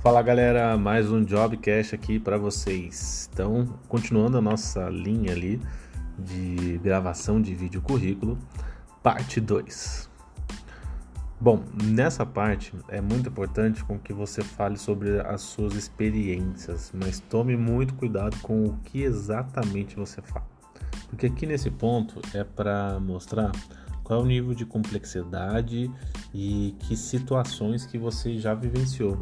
Fala galera, mais um Jobcast aqui para vocês. Então, continuando a nossa linha ali de gravação de vídeo currículo, parte 2. Bom, nessa parte é muito importante com que você fale sobre as suas experiências, mas tome muito cuidado com o que exatamente você fala. Porque aqui nesse ponto é para mostrar qual é o nível de complexidade e que situações que você já vivenciou.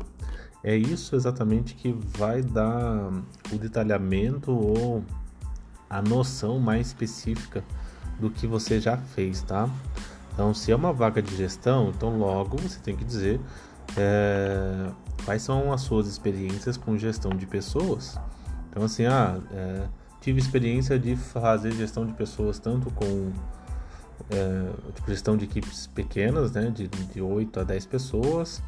É isso exatamente que vai dar o detalhamento ou a noção mais específica do que você já fez, tá? Então, se é uma vaga de gestão, então logo você tem que dizer é, quais são as suas experiências com gestão de pessoas. Então, assim, ah, é, tive experiência de fazer gestão de pessoas tanto com é, tipo, gestão de equipes pequenas, né, de, de 8 a 10 pessoas,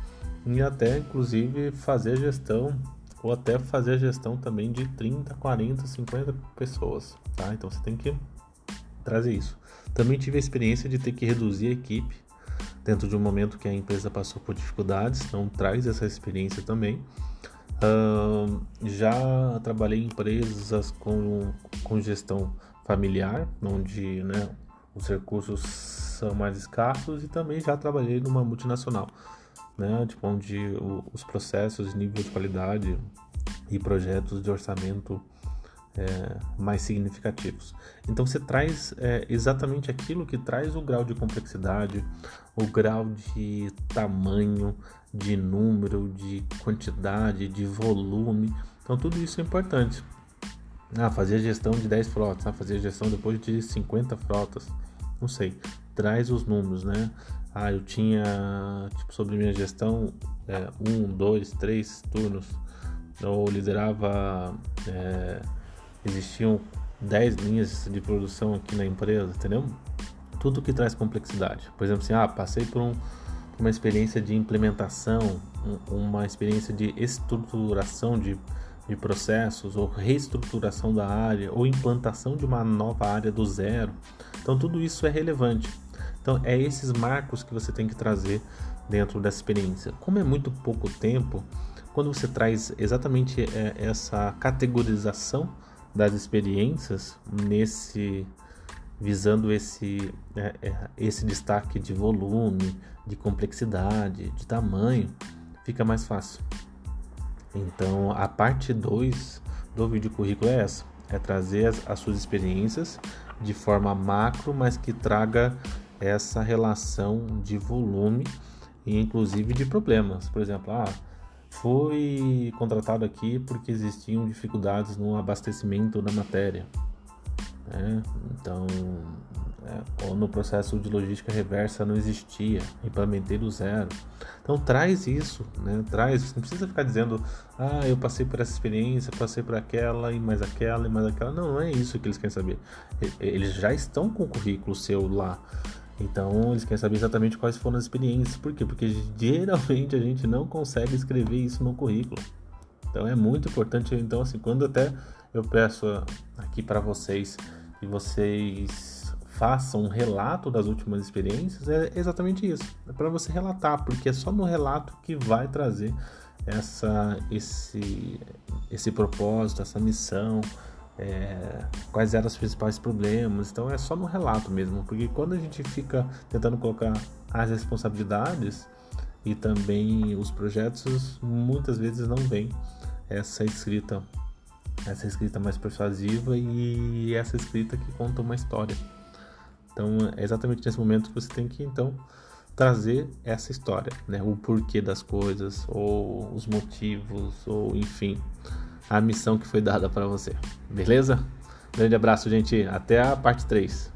e até inclusive fazer gestão ou até fazer gestão também de 30, 40, 50 pessoas, tá? Então você tem que trazer isso. Também tive a experiência de ter que reduzir a equipe dentro de um momento que a empresa passou por dificuldades, então traz essa experiência também. Uh, já trabalhei em empresas com, com gestão familiar, onde né, os recursos são mais escassos, e também já trabalhei numa multinacional né? Tipo, onde os processos, nível de qualidade e projetos de orçamento é, mais significativos. Então você traz é, exatamente aquilo que traz o grau de complexidade, o grau de tamanho, de número, de quantidade, de volume. Então tudo isso é importante. Ah, fazer gestão de 10 frotas, ah, fazer gestão depois de 50 frotas, não sei. Traz os números, né? Ah, eu tinha, tipo, sobre minha gestão, é, um, dois, três turnos. Eu liderava, é, existiam dez linhas de produção aqui na empresa, entendeu? Tudo que traz complexidade. Por exemplo, assim, ah, passei por um, uma experiência de implementação, um, uma experiência de estruturação de, de processos, ou reestruturação da área, ou implantação de uma nova área do zero. Então, tudo isso é relevante. Então, é esses marcos que você tem que trazer dentro dessa experiência. Como é muito pouco tempo, quando você traz exatamente é, essa categorização das experiências nesse visando esse é, é, esse destaque de volume, de complexidade, de tamanho, fica mais fácil. Então, a parte 2 do vídeo currículo é essa, é trazer as, as suas experiências de forma macro, mas que traga essa relação de volume e inclusive de problemas. Por exemplo, ah, fui contratado aqui porque existiam dificuldades no abastecimento da matéria. Né? Então, é, ou no processo de logística reversa não existia, implementei do zero. Então traz isso, né? Traz, não precisa ficar dizendo, ah, eu passei por essa experiência, passei por aquela e mais aquela e mais aquela. Não, não é isso que eles querem saber. Eles já estão com o currículo seu lá. Então eles querem saber exatamente quais foram as experiências. Por quê? Porque geralmente a gente não consegue escrever isso no currículo. Então é muito importante. Então, assim, quando até eu peço aqui para vocês que vocês façam um relato das últimas experiências, é exatamente isso. É para você relatar, porque é só no relato que vai trazer essa, esse, esse propósito, essa missão, é, quais eram os principais problemas. Então é só no relato mesmo, porque quando a gente fica tentando colocar as responsabilidades e também os projetos, muitas vezes não vem essa escrita, essa escrita mais persuasiva e essa escrita que conta uma história. Então é exatamente nesse momento que você tem que então trazer essa história, né? O porquê das coisas, ou os motivos, ou enfim, a missão que foi dada para você. Beleza? Grande abraço, gente. Até a parte 3.